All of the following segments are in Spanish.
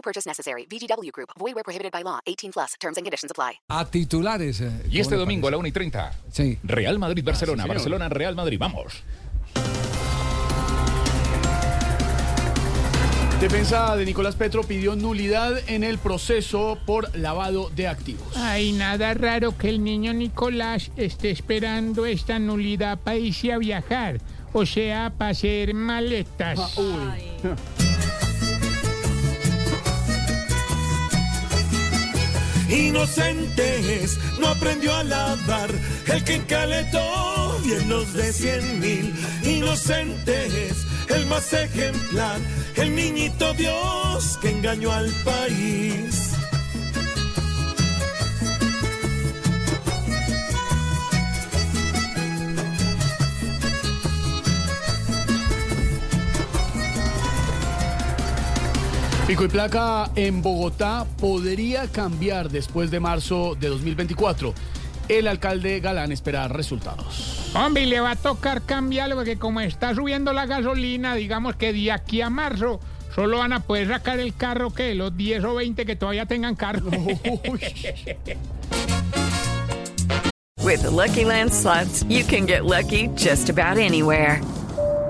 No purchase necessary. VGW Group. Void where prohibited by law. 18 plus. Terms and conditions apply. A titulares. eh, Y este ¿cómo le domingo a la parece? 1 y 30. Sí. Real Madrid-Barcelona. Ah, sí. Barcelona-Real Madrid. Vamos. Defensa de Nicolás Petro pidió nulidad en el proceso por lavado de activos. Ay, nada raro que el niño Nicolás esté esperando esta nulidad para irse a viajar, o sea, para hacer maletas. Inocentes, no aprendió a lavar. El que encaletó bien los de cien mil. Inocentes, el más ejemplar. El niñito Dios que engañó al país. Pico y placa en Bogotá podría cambiar después de marzo de 2024. El alcalde Galán espera resultados. Hombre, y le va a tocar cambiarlo porque como está subiendo la gasolina, digamos que de aquí a marzo solo van a poder sacar el carro que los 10 o 20 que todavía tengan carro. With the Lucky Land slots, you can get lucky just about anywhere.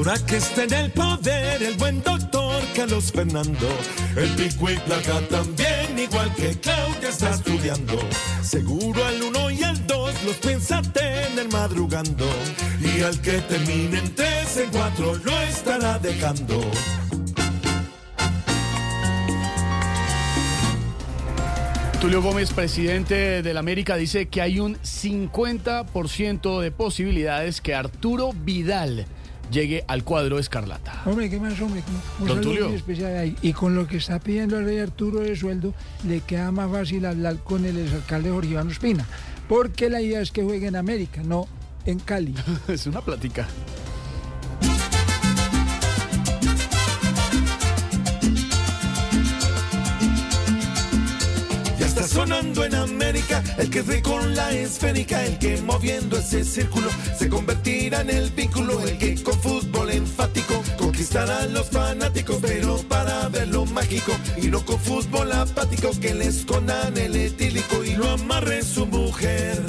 Ahora que está en el poder el buen doctor Carlos Fernando, el pico y placa también, igual que Claudia está estudiando. Seguro al uno y al dos los piensa tener madrugando. Y al que termine en tres, en cuatro lo estará dejando. Tulio Gómez, presidente del América, dice que hay un 50% de posibilidades que Arturo Vidal llegue al cuadro escarlata. Hombre, ¿qué más, hombre? Un Don saludo muy especial ahí. Y con lo que está pidiendo el rey Arturo de sueldo, le queda más fácil hablar con el exalcalde Jorge Iván Ospina. Porque la idea es que juegue en América, no en Cali. es una plática. Ya está sonando en América el que rey con la esférica, el que moviendo ese círculo se convertirá en el vínculo, el que con fútbol enfático conquistará a los fanáticos, pero para verlo mágico y no con fútbol apático que le escondan el etílico y lo amarre su mujer.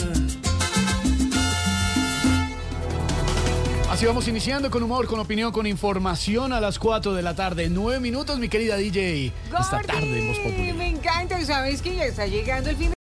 Así vamos iniciando con humor, con opinión, con información a las 4 de la tarde. 9 minutos, mi querida DJ. Esta tarde en Voz Populi. Me encanta, ¿sabes que ya está llegando el fin de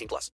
18 plus.